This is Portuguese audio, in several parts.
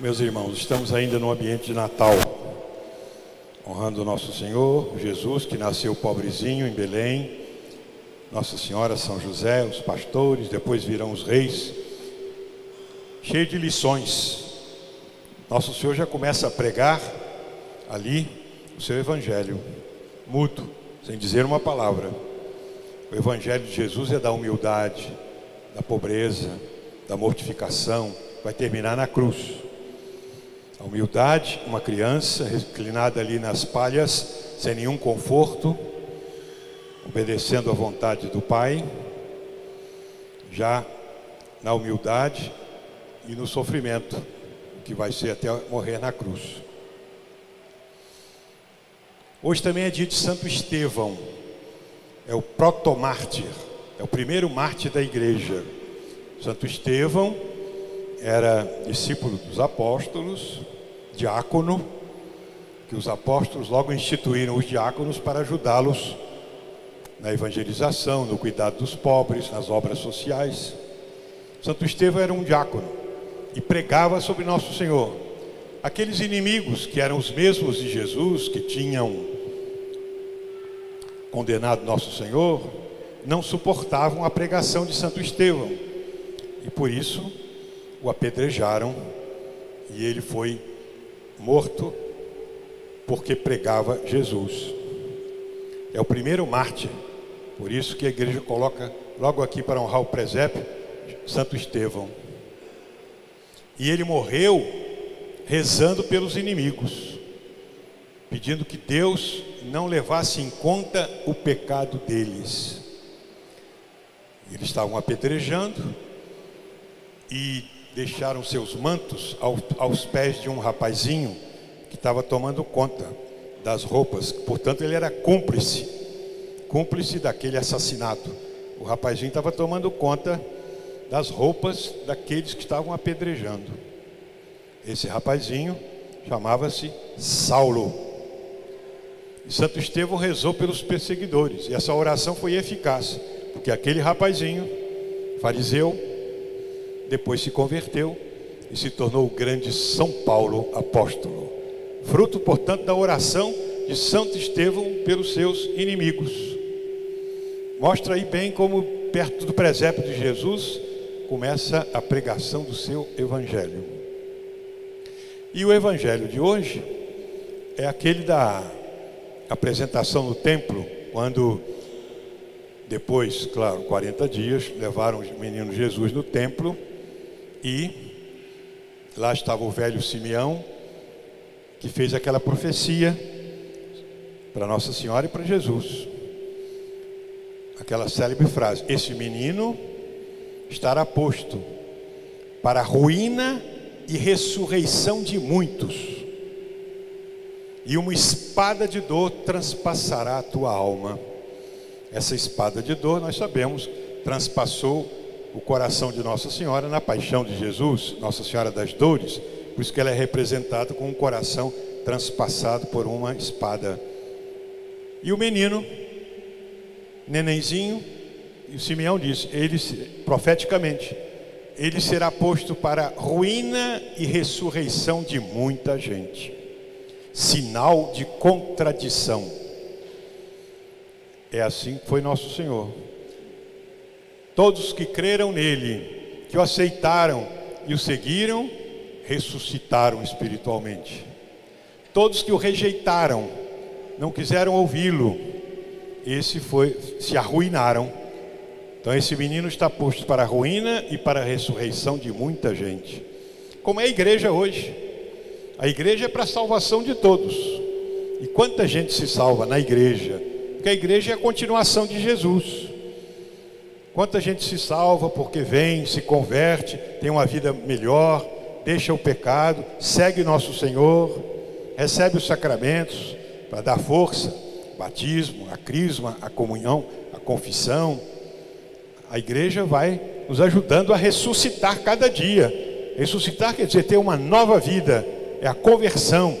Meus irmãos, estamos ainda no ambiente de Natal, honrando o nosso Senhor Jesus, que nasceu pobrezinho em Belém, Nossa Senhora, São José, os pastores, depois virão os reis, cheio de lições. Nosso Senhor já começa a pregar ali o seu evangelho, mudo, sem dizer uma palavra. O evangelho de Jesus é da humildade, da pobreza, da mortificação, vai terminar na cruz. A humildade, uma criança reclinada ali nas palhas, sem nenhum conforto, obedecendo à vontade do Pai, já na humildade e no sofrimento, que vai ser até morrer na cruz. Hoje também é dia de Santo Estevão, é o protomártir, é o primeiro mártir da igreja. Santo Estevão era discípulo dos apóstolos, diácono, que os apóstolos logo instituíram os diáconos para ajudá-los na evangelização, no cuidado dos pobres, nas obras sociais. Santo Estevão era um diácono e pregava sobre Nosso Senhor. Aqueles inimigos que eram os mesmos de Jesus, que tinham condenado Nosso Senhor, não suportavam a pregação de Santo Estevão e por isso o apedrejaram e ele foi morto porque pregava Jesus. É o primeiro mártir, por isso que a igreja coloca logo aqui para honrar o presépio, Santo Estevão. E ele morreu rezando pelos inimigos, pedindo que Deus não levasse em conta o pecado deles. Eles estavam apedrejando e deixaram seus mantos aos, pés de um rapazinho que estava tomando conta das roupas. Portanto, ele era cúmplice, cúmplice daquele assassinato. O rapazinho estava tomando conta das roupas daqueles que estavam apedrejando. Esse rapazinho chamava-se Saulo. E Santo Estevão rezou pelos perseguidores. E essa oração foi eficaz, porque aquele rapazinho, fariseu, depois se converteu e se tornou o grande São Paulo apóstolo. Fruto, portanto, da oração de Santo Estevão pelos seus inimigos. Mostra aí bem como, perto do presépio de Jesus, começa a pregação do seu evangelho. E o evangelho de hoje é aquele da apresentação no templo, quando depois, claro, 40 dias, levaram o menino Jesus no templo e lá estava o velho Simeão, que fez aquela profecia para Nossa Senhora e para Jesus. Aquela célebre frase: Esse menino estará posto para a ruína e ressurreição de muitos, e uma espada de dor transpassará a tua alma. Essa espada de dor, nós sabemos, transpassou o coração de Nossa Senhora na paixão de Jesus, Nossa Senhora das Dores, por isso que ela é representada com um coração transpassado por uma espada. E o menino, nenenzinho, e o Simeão diz, ele profeticamente, ele será posto para ruína e ressurreição de muita gente. Sinal de contradição. É assim que foi nosso Senhor. Todos que creram nele, que o aceitaram e o seguiram, ressuscitaram espiritualmente. Todos que o rejeitaram, não quiseram ouvi-lo, esse foi se arruinaram. Então esse menino está posto para a ruína e para a ressurreição de muita gente. Como é a igreja hoje? A igreja é para a salvação de todos. E quanta gente se salva na igreja? Porque a igreja é a continuação de Jesus. Quanta gente se salva porque vem, se converte, tem uma vida melhor, deixa o pecado, segue nosso Senhor, recebe os sacramentos para dar força, batismo, a crisma, a comunhão, a confissão. A igreja vai nos ajudando a ressuscitar cada dia. Ressuscitar quer dizer ter uma nova vida, é a conversão.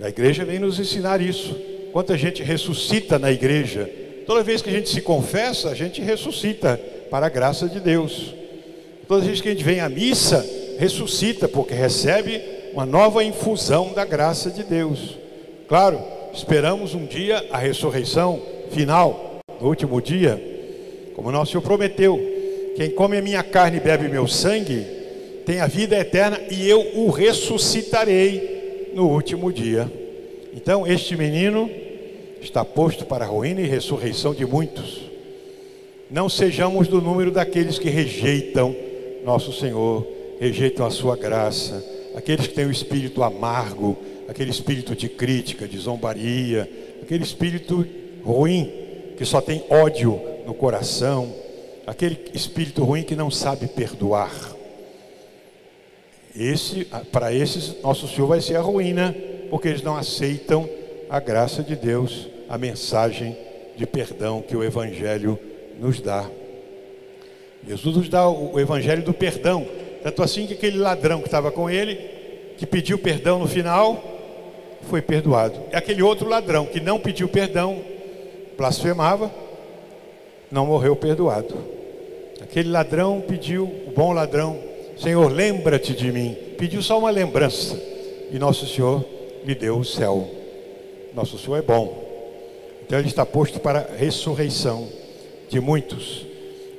A igreja vem nos ensinar isso. Quanta gente ressuscita na igreja, Toda vez que a gente se confessa, a gente ressuscita para a graça de Deus. Toda vez que a gente vem à missa, ressuscita porque recebe uma nova infusão da graça de Deus. Claro, esperamos um dia a ressurreição final, no último dia, como nosso Senhor prometeu: quem come a minha carne e bebe meu sangue tem a vida eterna e eu o ressuscitarei no último dia. Então, este menino está posto para a ruína e ressurreição de muitos. Não sejamos do número daqueles que rejeitam nosso Senhor, rejeitam a sua graça, aqueles que têm o espírito amargo, aquele espírito de crítica, de zombaria, aquele espírito ruim, que só tem ódio no coração, aquele espírito ruim que não sabe perdoar. Esse, para esses, nosso Senhor vai ser a ruína, porque eles não aceitam a graça de Deus, a mensagem de perdão que o Evangelho nos dá. Jesus nos dá o evangelho do perdão. Tanto assim que aquele ladrão que estava com ele, que pediu perdão no final, foi perdoado. E aquele outro ladrão que não pediu perdão, blasfemava, não morreu perdoado. Aquele ladrão pediu, o bom ladrão, Senhor, lembra-te de mim. Pediu só uma lembrança. E nosso Senhor lhe deu o céu. Nosso Senhor é bom. Então ele está posto para a ressurreição de muitos.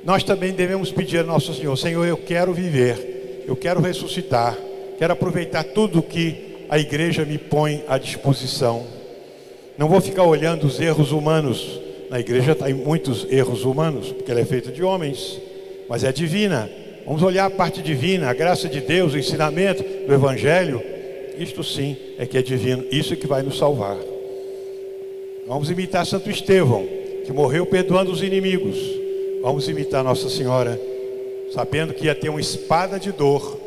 Nós também devemos pedir a nosso Senhor: Senhor, eu quero viver, eu quero ressuscitar, quero aproveitar tudo que a igreja me põe à disposição. Não vou ficar olhando os erros humanos. Na igreja tem muitos erros humanos, porque ela é feita de homens, mas é divina. Vamos olhar a parte divina, a graça de Deus, o ensinamento do Evangelho. Isto sim é que é divino, isso é que vai nos salvar. Vamos imitar Santo Estevão que morreu perdoando os inimigos. Vamos imitar Nossa Senhora, sabendo que ia ter uma espada de dor,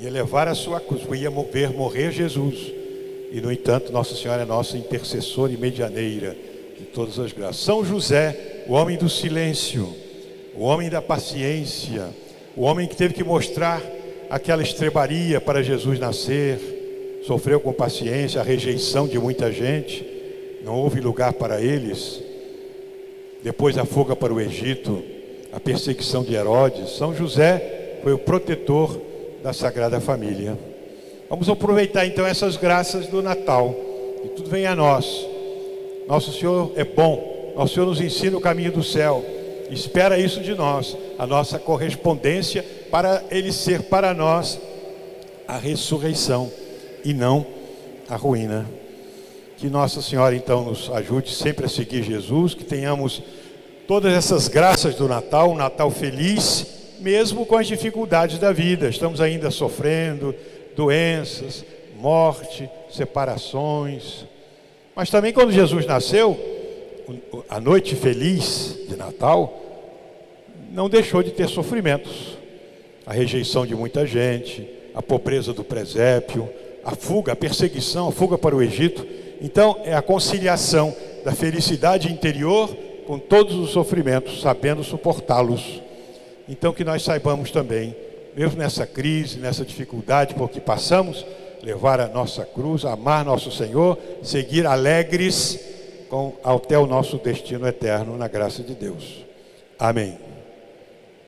ia levar a sua cruz, ia ver morrer Jesus. E no entanto, Nossa Senhora é nossa intercessora e medianeira de todas as graças. São José, o homem do silêncio, o homem da paciência, o homem que teve que mostrar aquela estrebaria para Jesus nascer, sofreu com paciência a rejeição de muita gente, não houve lugar para eles depois a fuga para o Egito, a perseguição de Herodes. São José foi o protetor da Sagrada Família. Vamos aproveitar então essas graças do Natal, e tudo vem a nós. Nosso Senhor é bom, nosso Senhor nos ensina o caminho do céu, espera isso de nós, a nossa correspondência para Ele ser para nós a ressurreição e não a ruína. Que Nossa Senhora então nos ajude sempre a seguir Jesus, que tenhamos todas essas graças do Natal, um Natal feliz, mesmo com as dificuldades da vida. Estamos ainda sofrendo doenças, morte, separações. Mas também quando Jesus nasceu, a noite feliz de Natal, não deixou de ter sofrimentos. A rejeição de muita gente, a pobreza do presépio, a fuga, a perseguição, a fuga para o Egito. Então, é a conciliação da felicidade interior com todos os sofrimentos, sabendo suportá-los. Então, que nós saibamos também, mesmo nessa crise, nessa dificuldade por que passamos, levar a nossa cruz, amar nosso Senhor, seguir alegres com, até o nosso destino eterno, na graça de Deus. Amém.